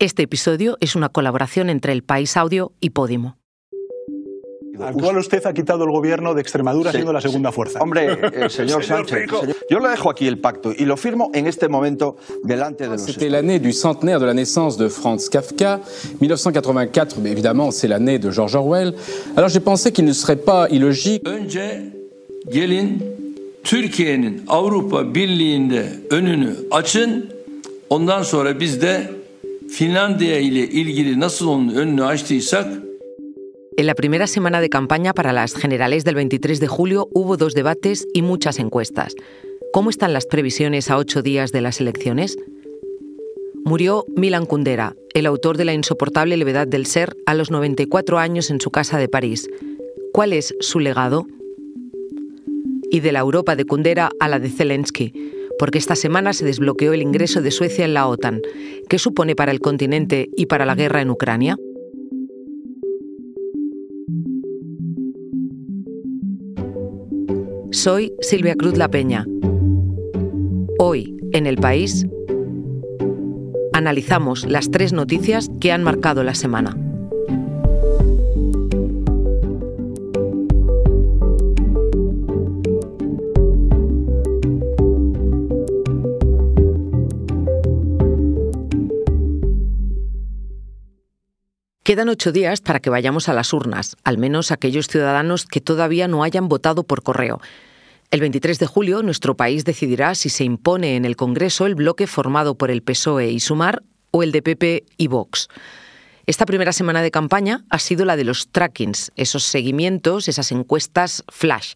Este episodio es una colaboración entre El País Audio y Podimo. Al cual usted ha quitado el gobierno de Extremadura siendo la segunda fuerza. Hombre, el señor, Sánchez, yo le dejo aquí el pacto y lo firmo en este momento delante de los C'était l'année du centenaire de la naissance de Franz Kafka. 1984, mais évidemment, c'est l'année de George Orwell. Alors j'ai pensé qu'il ne serait pas illogique. Önce gelin Türkiye'nin Avrupa Birliği'nde önünü açın. Ondan sonra biz de En la primera semana de campaña para las generales del 23 de julio hubo dos debates y muchas encuestas. ¿Cómo están las previsiones a ocho días de las elecciones? Murió Milan Kundera, el autor de La insoportable levedad del ser, a los 94 años en su casa de París. ¿Cuál es su legado? Y de la Europa de Kundera a la de Zelensky, porque esta semana se desbloqueó el ingreso de Suecia en la OTAN. ¿Qué supone para el continente y para la guerra en Ucrania? Soy Silvia Cruz La Peña. Hoy, en el país, analizamos las tres noticias que han marcado la semana. Quedan ocho días para que vayamos a las urnas, al menos aquellos ciudadanos que todavía no hayan votado por correo. El 23 de julio, nuestro país decidirá si se impone en el Congreso el bloque formado por el PSOE y Sumar o el de PP y Vox. Esta primera semana de campaña ha sido la de los trackings, esos seguimientos, esas encuestas flash.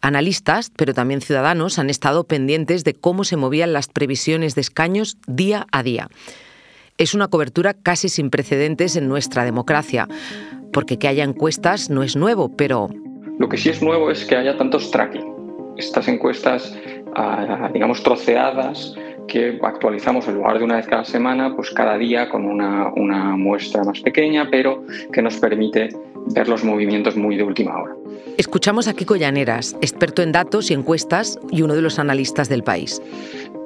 Analistas, pero también ciudadanos, han estado pendientes de cómo se movían las previsiones de escaños día a día. Es una cobertura casi sin precedentes en nuestra democracia, porque que haya encuestas no es nuevo, pero Lo que sí es nuevo es que haya tantos tracking. Estas encuestas, ah, digamos, troceadas, que actualizamos en lugar de una vez cada semana, pues cada día con una, una muestra más pequeña, pero que nos permite ver los movimientos muy de última hora. escuchamos a Kiko Llaneras, experto en datos y encuestas y uno de los analistas del país.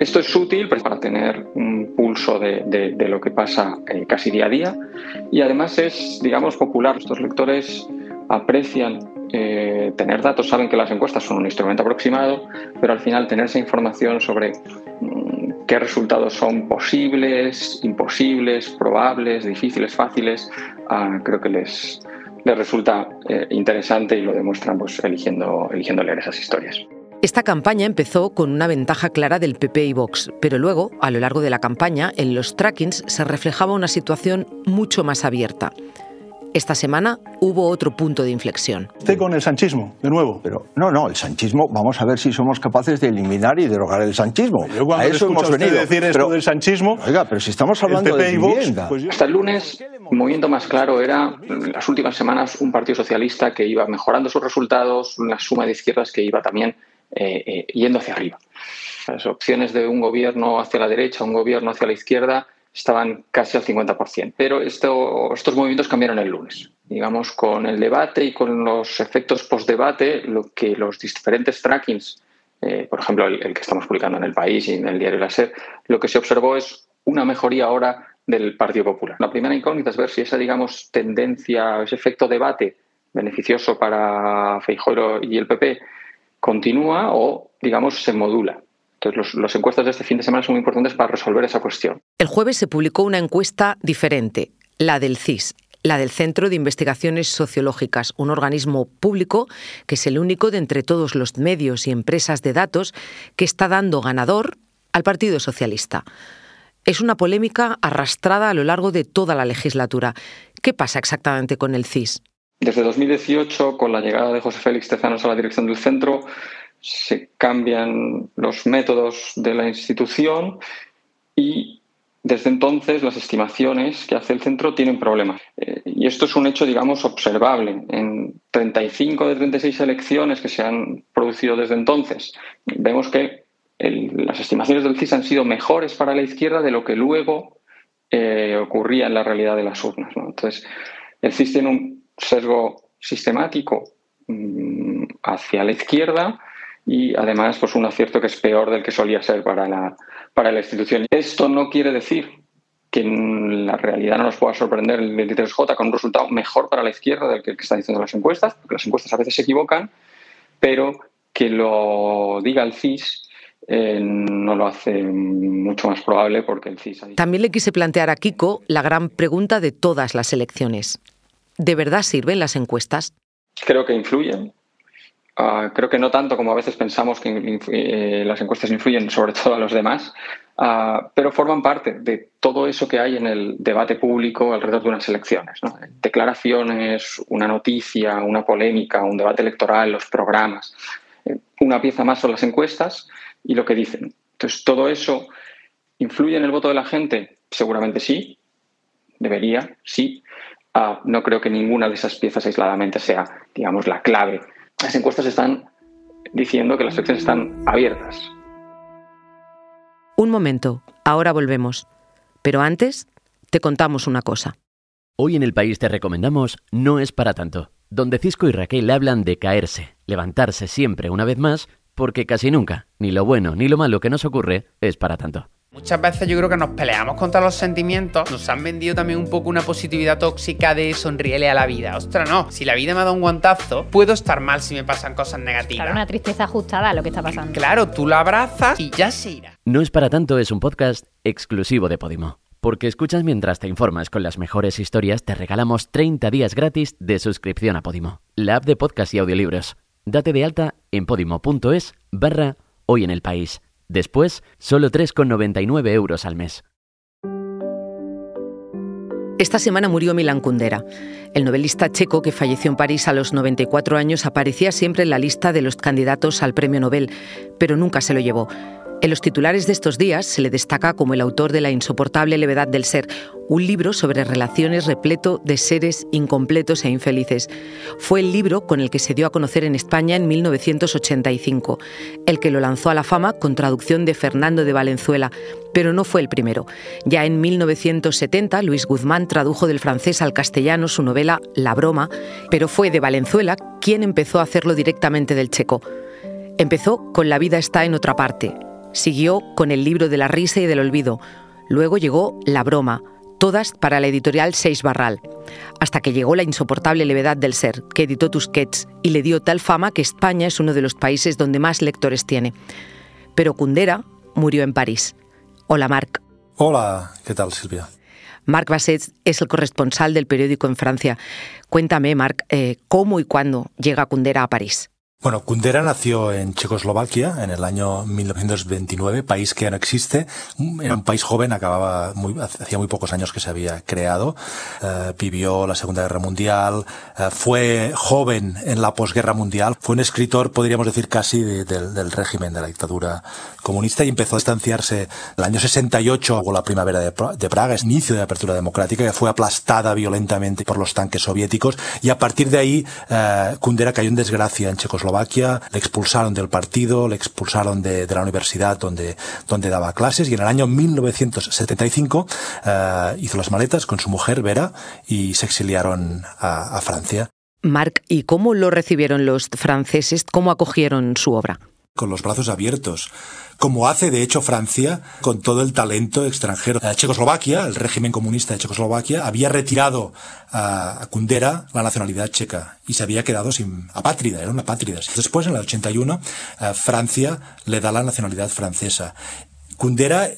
Esto es útil pues, para tener un pulso de, lo que pasa eh, casi día a día y además es, digamos, popular. Estos lectores aprecian eh, tener datos, saben que las encuestas son un instrumento aproximado, pero al final tener esa información sobre mm, qué resultados son posibles, imposibles, probables, difíciles, fáciles, ah, creo que les, les resulta eh, interesante y lo demuestran pues, eligiendo, eligiendo leer esas historias. Esta campaña empezó con una ventaja clara del PP y Vox, pero luego, a lo largo de la campaña, en los trackings se reflejaba una situación mucho más abierta. Esta semana hubo otro punto de inflexión. Usted con el sanchismo, de nuevo. Pero no, no, el sanchismo, vamos a ver si somos capaces de eliminar y derogar el sanchismo. Yo cuando a eso hemos usted venido. decir esto Pero, del sanchismo, oiga, pero si estamos hablando PP de y Vox, vivienda. pues yo- Hasta el lunes, el movimiento más claro era, en las últimas semanas, un partido socialista que iba mejorando sus resultados, una suma de izquierdas que iba también eh, eh, yendo hacia arriba. Las opciones de un gobierno hacia la derecha, un gobierno hacia la izquierda, estaban casi al 50%. Pero esto- estos movimientos cambiaron el lunes. Digamos, con el debate y con los efectos post-debate, lo que los diferentes trackings, eh, por ejemplo, el, el que estamos publicando en el país y en el diario La SER, lo que se observó es una mejoría ahora del Partido Popular. La primera incógnita es ver si esa, digamos, tendencia, ese efecto debate beneficioso para Feijóo y el PP continúa o, digamos, se modula. Entonces, los, encuestas de este fin de semana son muy importantes para resolver esa cuestión. El jueves se publicó una encuesta diferente, la del CIS, la del Centro de Investigaciones Sociológicas, un organismo público que es el único de entre todos los medios y empresas de datos que está dando ganador al Partido Socialista. Es una polémica arrastrada a lo largo de toda la legislatura. ¿Qué pasa exactamente con el CIS? Desde 2018, con la llegada de José Félix Tezanos a la dirección del centro, se cambian los métodos de la institución y desde entonces las estimaciones que hace el centro tienen problemas. Eh, y esto es un hecho, digamos, observable. En 35 de 36 elecciones que se han producido desde entonces, vemos que las estimaciones del CIS han sido mejores para la izquierda de lo que luego eh, ocurría en la realidad de las urnas. Entonces, el CIS tiene un sesgo sistemático mm, hacia la izquierda y además pues un acierto que es peor del que solía ser para la, para la institución. Esto no quiere decir que en la realidad no nos pueda sorprender el 23J con un resultado mejor para la izquierda del que están diciendo las encuestas, porque las encuestas a veces se equivocan, pero que lo diga el CIS eh, no lo hace mucho más probable porque el CIS... También le quise plantear a Kiko la gran pregunta de todas las elecciones. ¿De verdad sirven las encuestas? Creo que influyen. Ah, creo que no tanto como a veces pensamos que eh, las encuestas influyen sobre todo a los demás, ah, pero forman parte de todo eso que hay en el debate público alrededor de unas elecciones. Declaraciones, una noticia, una polémica, un debate electoral, los programas. Eh, una pieza más son las encuestas y lo que dicen. Entonces, ¿todo eso influye en el voto de la gente? Seguramente sí, debería, sí. Ah, no creo que ninguna de esas piezas aisladamente sea, digamos, la clave. Las encuestas están diciendo que las elecciones están abiertas. Un momento, ahora volvemos. Pero antes, te contamos una cosa. Hoy en el país te recomendamos No es para tanto, donde Cisco y Raquel hablan de caerse, levantarse siempre una vez más porque casi nunca, ni lo bueno ni lo malo que nos ocurre, es para tanto. Muchas veces yo creo que nos peleamos contra los sentimientos. Nos han vendido también un poco una positividad tóxica de sonríele a la vida. Ostras, no. Si la vida me ha dado un guantazo, puedo estar mal si me pasan cosas negativas. Claro, una tristeza ajustada a lo que está pasando. Claro, tú la abrazas y ya se irá. No es para tanto, es un podcast exclusivo de Podimo. Porque escuchas mientras te informas con las mejores historias, te regalamos 30 días gratis de suscripción a Podimo, la app de podcast y audiolibros. Date de alta en podimo.es barra hoy en el país. Después, solo 3,99 euros al mes. Esta semana murió Milan Kundera. El novelista checo que falleció en París a los 94 años aparecía siempre en la lista de los candidatos al premio Nobel, pero nunca se lo llevó. En los titulares de estos días se le destaca como el autor de La insoportable levedad del ser, un libro sobre relaciones repleto de seres incompletos e infelices. Fue el libro con el que se dio a conocer en España en 1985, el que lo lanzó a la fama con traducción de Fernando de Valenzuela, pero no fue el primero. Ya en 1970, Luis Guzmán tradujo del francés al castellano su novela La broma, pero fue de Valenzuela quien empezó a hacerlo directamente del checo. Empezó con La vida está en otra parte, Siguió con el libro de la risa y del olvido. Luego llegó La broma, todas para la editorial Seis Barral, hasta que llegó La insoportable levedad del ser, que editó Tusquets y le dio tal fama que España es uno de los países donde más lectores tiene. Pero Kundera murió en París. Hola, Marc. Hola, ¿qué tal, Silvia? Marc Basset es el corresponsal del periódico en Francia. Cuéntame, Marc, eh, ¿cómo y cuándo llega Kundera a París? Bueno, Kundera nació en Checoslovaquia en el año 1929, país que ya no existe. Era un país joven, acababa muy, hacía muy pocos años que se había creado. Eh, vivió la Segunda Guerra Mundial, eh, fue joven en la posguerra mundial, fue un escritor, podríamos decir casi, del régimen de la dictadura comunista y empezó a distanciarse el año 68 con la primavera de, Praga, es inicio de la apertura democrática, que fue aplastada violentamente por los tanques soviéticos y a partir de ahí eh, Kundera cayó en desgracia en Checoslovaquia Eslovaquia, le expulsaron del partido, le expulsaron de, la universidad donde, donde daba clases y en el año 1975 eh, hizo las maletas con su mujer Vera y se exiliaron a, a Francia. Marc, ¿y cómo lo recibieron los franceses? ¿Cómo acogieron su obra? Con los brazos abiertos como hace de hecho Francia con todo el talento extranjero. Checoslovaquia, el régimen comunista de Checoslovaquia, había retirado a Kundera la nacionalidad checa y se había quedado sin apátrida, era una apátrida. Después, en el 81, eh, Francia le da la nacionalidad francesa. Kundera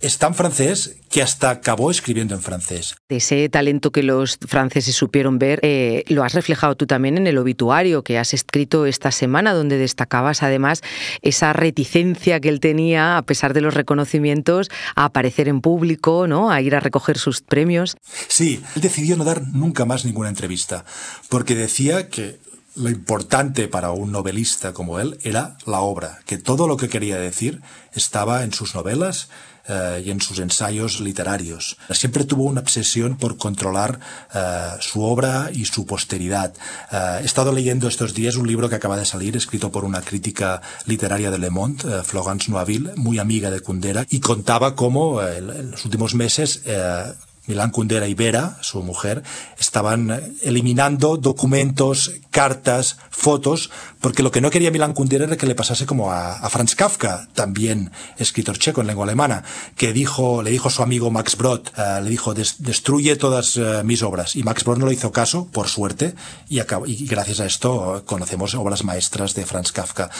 es tan francés que hasta acabó escribiendo en francés. Ese talento que los franceses supieron ver, eh, lo has reflejado tú también en el obituario que has escrito esta semana, donde destacabas además esa reticencia que él tenía, a pesar de los reconocimientos, a aparecer en público, ¿no? a ir a recoger sus premios. Sí, él decidió no dar nunca más ninguna entrevista, porque decía que lo importante para un novelista como él era la obra, que todo lo que quería decir estaba en sus novelas eh, y en sus ensayos literarios. Siempre tuvo una obsesión por controlar eh, su obra y su posteridad. Eh, he estado leyendo estos días un libro que acaba de salir, escrito por una crítica literaria de Le Monde, Florence Noiville, muy amiga de Kundera, y contaba cómo en los últimos meses Milán Kundera y Vera, su mujer, estaban eh, eliminando documentos, cartas, fotos, porque lo que no quería Milán Kundera era que le pasase como a, Franz Kafka, también escritor checo en lengua alemana, que dijo, le dijo a su amigo Max Brod, eh, le dijo, destruye todas eh, mis obras. Y Max Brod no le hizo caso, por suerte, y, y gracias a esto conocemos obras maestras de Franz Kafka.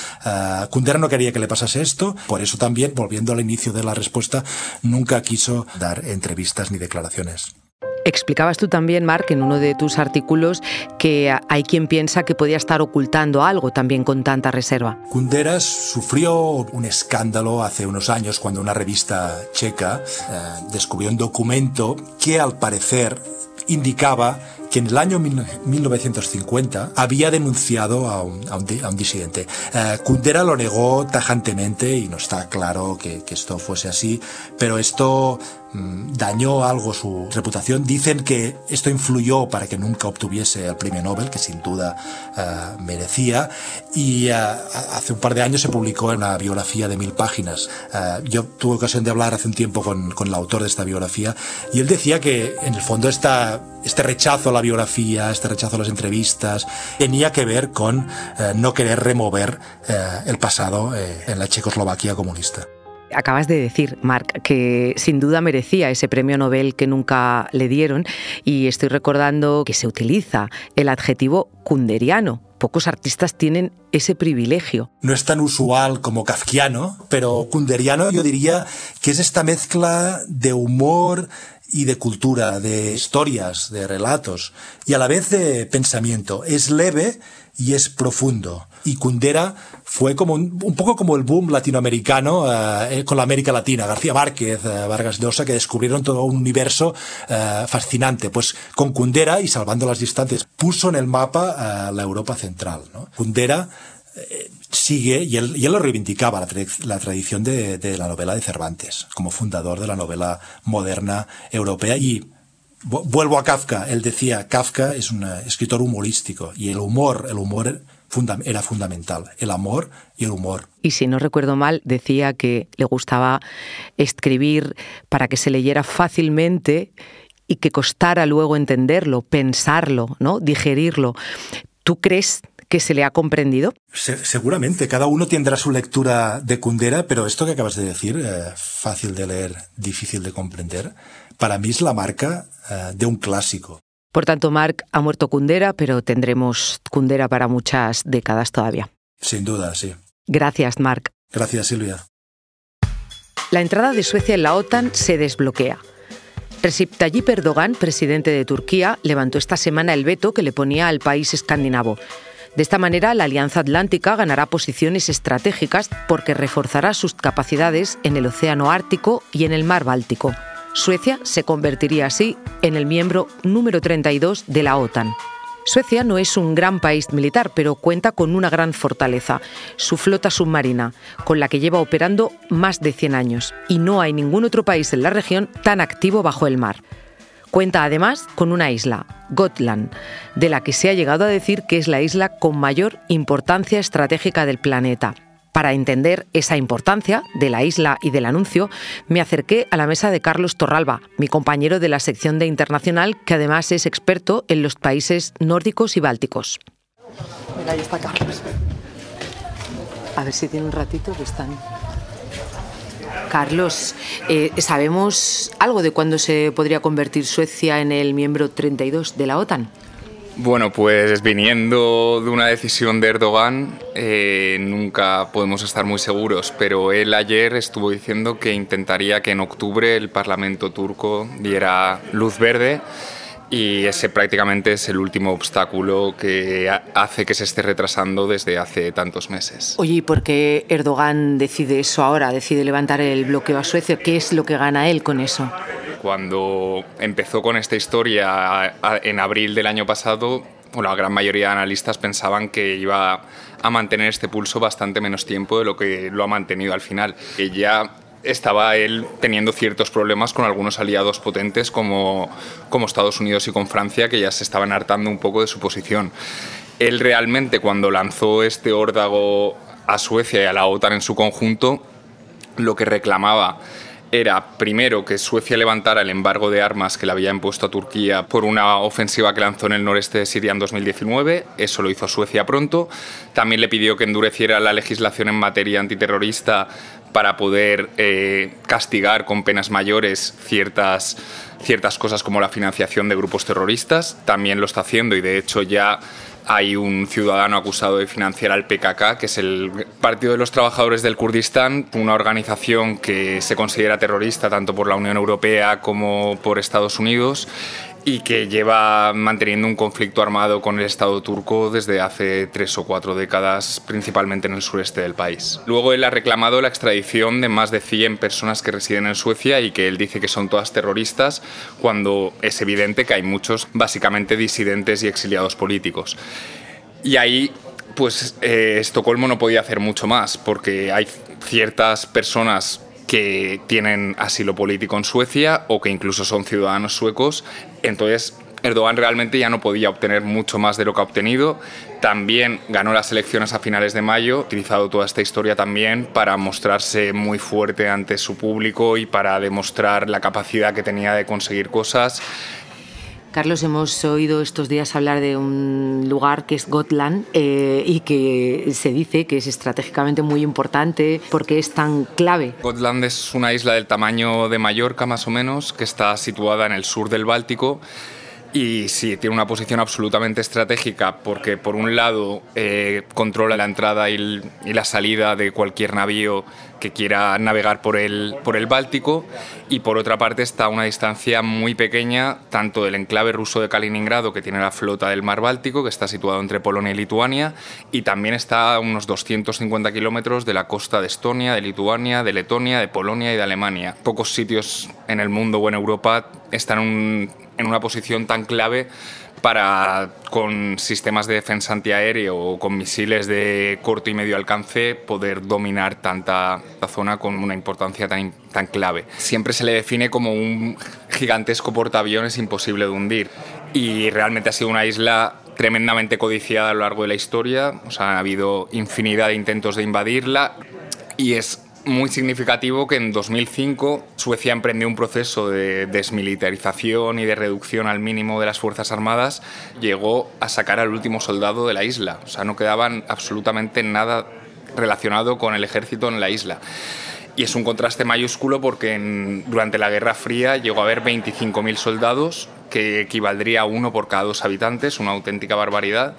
Kundera no quería que le pasase esto, por eso también, volviendo al inicio de la respuesta, nunca quiso dar entrevistas ni declaraciones. Explicabas tú también, Mark, en uno de tus artículos, que hay quien piensa que podía estar ocultando algo también con tanta reserva. Kunderas sufrió un escándalo hace unos años cuando una revista checa eh, descubrió un documento que al parecer indicaba que en el año 1950 había denunciado a un, disidente. Eh, Kundera lo negó tajantemente y no está claro que, que esto fuese así, pero esto Mm, dañó algo su reputación. Dicen que esto influyó para que nunca obtuviese el premio Nobel, que sin duda eh, merecía. Y eh, hace un par de años se publicó una biografía de mil páginas. Eh, yo tuve ocasión de hablar hace un tiempo con, con, el autor de esta biografía y él decía que en el fondo esta, este rechazo a la biografía, este rechazo a las entrevistas, tenía que ver con no querer remover el pasado en la Checoslovaquia comunista. Acabas de decir, Marc, que sin duda merecía ese premio Nobel que nunca le dieron y estoy recordando que se utiliza el adjetivo kunderiano. Pocos artistas tienen ese privilegio. No es tan usual como kafkiano, pero kunderiano yo diría que es esta mezcla de humor y de cultura, de historias, de relatos y a la vez de pensamiento. Es leve y es profundo. Y Kundera fue como un, poco como el boom latinoamericano eh, con la América Latina. García Márquez, eh, Vargas Llosa, que descubrieron todo un universo eh, fascinante. Pues con Kundera, y salvando las distancias, puso en el mapa la Europa central. ¿no? Kundera sigue, y él, y él, lo reivindicaba, la, la tradición de, de, la novela de Cervantes, como fundador de la novela moderna europea. Y vuelvo a Kafka, él decía, Kafka es un escritor humorístico, y el humor, el humor era fundamental, el amor y el humor. Y si no recuerdo mal, decía que le gustaba escribir para que se leyera fácilmente y que costara luego entenderlo, pensarlo, ¿no? digerirlo. ¿Tú crees que se le ha comprendido? seguramente, cada uno tendrá su lectura de Kundera, pero esto que acabas de decir, eh, fácil de leer, difícil de comprender, para mí es la marca eh, de un clásico. Por tanto, Marc ha muerto Kundera, pero tendremos Kundera para muchas décadas todavía. Sin duda, sí. Gracias, Marc. Gracias, Silvia. La entrada de Suecia en la OTAN se desbloquea. Recep Tayyip Erdogan, presidente de Turquía, levantó esta semana el veto que le ponía al país escandinavo. De esta manera, la Alianza Atlántica ganará posiciones estratégicas porque reforzará sus capacidades en el Océano Ártico y en el Mar Báltico. Suecia se convertiría así en el miembro número 32 de la OTAN. Suecia no es un gran país militar, pero cuenta con una gran fortaleza, su flota submarina, con la que lleva operando más de 100 años, y no hay ningún otro país en la región tan activo bajo el mar. Cuenta además con una isla, Gotland, de la que se ha llegado a decir que es la isla con mayor importancia estratégica del planeta. Para entender esa importancia de la isla y del anuncio, me acerqué a la mesa de Carlos Torralba, mi compañero de la sección de Internacional, que además es experto en los países nórdicos y bálticos. Mira, ahí está Carlos. A ver si tiene un ratito que están. Carlos, eh, ¿sabemos algo de cuándo se podría convertir Suecia en el miembro 32 de la OTAN? Bueno, pues viniendo de una decisión de Erdogan, eh, nunca podemos estar muy seguros, pero él ayer estuvo diciendo que intentaría que en octubre el Parlamento turco diera luz verde y ese prácticamente es el último obstáculo que hace que se esté retrasando desde hace tantos meses. Oye, ¿y por qué Erdogan decide eso ahora? Decide levantar el bloqueo a Suecia. ¿Qué es lo que gana él con eso? Cuando empezó con esta historia en abril del año pasado, la gran mayoría de analistas pensaban que iba a mantener este pulso bastante menos tiempo de lo que lo ha mantenido al final. Que ya estaba él teniendo ciertos problemas con algunos aliados potentes como, como Estados Unidos y con Francia, que ya se estaban hartando un poco de su posición. Él realmente cuando lanzó este órdago a Suecia y a la OTAN en su conjunto, lo que reclamaba era primero que Suecia levantara el embargo de armas que le había impuesto a Turquía por una ofensiva que lanzó en el noreste de Siria en 2019. Eso lo hizo Suecia pronto. También le pidió que endureciera la legislación en materia antiterrorista para poder eh, castigar con penas mayores ciertas, ciertas cosas como la financiación de grupos terroristas. También lo está haciendo y de hecho ya hay un ciudadano acusado de financiar al PKK, que es el Partido de los Trabajadores del Kurdistán, una organización que se considera terrorista tanto por la Unión Europea como por Estados Unidos y que lleva manteniendo un conflicto armado con el Estado turco desde hace tres o cuatro décadas, principalmente en el sureste del país. Luego él ha reclamado la extradición de más de 100 personas que residen en Suecia y que él dice que son todas terroristas, cuando es evidente que hay muchos, básicamente disidentes y exiliados políticos. Y ahí pues eh, Estocolmo no podía hacer mucho más, porque hay ciertas personas que tienen asilo político en Suecia o que incluso son ciudadanos suecos. Entonces, Erdogan realmente ya no podía obtener mucho más de lo que ha obtenido. También ganó las elecciones a finales de mayo, utilizado toda esta historia también para mostrarse muy fuerte ante su público y para demostrar la capacidad que tenía de conseguir cosas. Carlos, hemos oído estos días hablar de un lugar que es Gotland eh, y que se dice que es estratégicamente muy importante porque es tan clave. Gotland es una isla del tamaño de Mallorca más o menos que está situada en el sur del Báltico y sí, tiene una posición absolutamente estratégica porque por un lado eh, controla la entrada y, la salida de cualquier navío que quiera navegar por el, por el Báltico y por otra parte está a una distancia muy pequeña tanto del enclave ruso de Kaliningrado que tiene la flota del mar Báltico que está situado entre Polonia y Lituania y también está a unos 250 kilómetros de la costa de Estonia, de Lituania, de Letonia, de Polonia y de Alemania. Pocos sitios en el mundo o en Europa están en una posición tan clave para con sistemas de defensa antiaéreo o con misiles de corto y medio alcance poder dominar tanta zona con una importancia tan, tan clave. Siempre se le define como un gigantesco portaaviones imposible de hundir y realmente ha sido una isla tremendamente codiciada a lo largo de la historia, o sea, ha habido infinidad de intentos de invadirla y es muy significativo que en 2005 Suecia emprendió un proceso de desmilitarización y de reducción al mínimo de las Fuerzas Armadas, llegó a sacar al último soldado de la isla. O sea, no quedaban absolutamente nada relacionado con el ejército en la isla. Y es un contraste mayúsculo porque durante la Guerra Fría llegó a haber 25.000 soldados, que equivaldría a uno por cada dos habitantes, una auténtica barbaridad,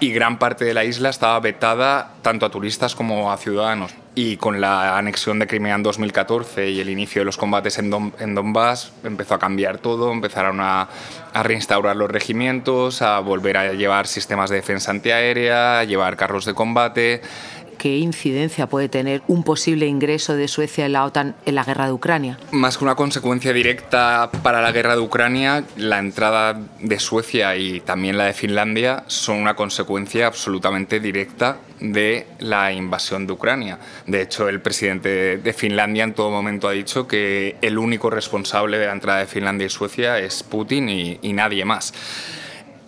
y gran parte de la isla estaba vetada tanto a turistas como a ciudadanos. Y con la anexión de Crimea en 2014 y el inicio de los combates en, Donbass empezó a cambiar todo, empezaron a, a, reinstaurar los regimientos, a volver a llevar sistemas de defensa antiaérea, a llevar carros de combate qué incidencia puede tener un posible ingreso de Suecia en la OTAN en la guerra de Ucrania? Más que una consecuencia directa para la guerra de Ucrania, la entrada de Suecia y también la de Finlandia son una consecuencia absolutamente directa de la invasión de Ucrania. De hecho, el presidente de Finlandia en todo momento ha dicho que el único responsable de la entrada de Finlandia y Suecia es Putin y, y nadie más.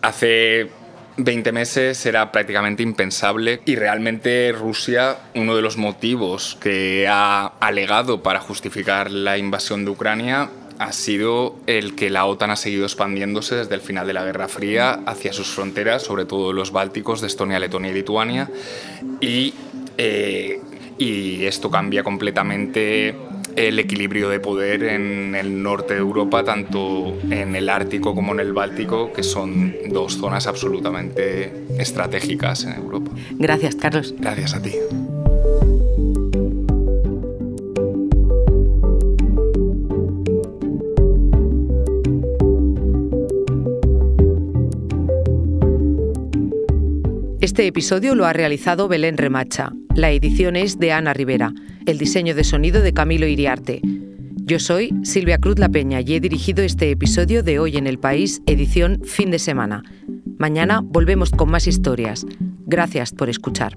Hace 20 meses era prácticamente impensable y realmente Rusia, uno de los motivos que ha alegado para justificar la invasión de Ucrania ha sido el que la OTAN ha seguido expandiéndose desde el final de la Guerra Fría hacia sus fronteras, sobre todo los bálticos de Estonia, Letonia y Lituania, y, eh, y esto cambia completamente el equilibrio de poder en el norte de Europa, tanto en el Ártico como en el Báltico, que son dos zonas absolutamente estratégicas en Europa. Gracias, Carlos. Gracias a ti. Este episodio lo ha realizado Belén Remacha. La edición es de Ana Rivera. El diseño de sonido de Camilo Iriarte. Yo soy Silvia Cruz La Peña y he dirigido este episodio de Hoy en el País, edición fin de semana. Mañana volvemos con más historias. Gracias por escuchar.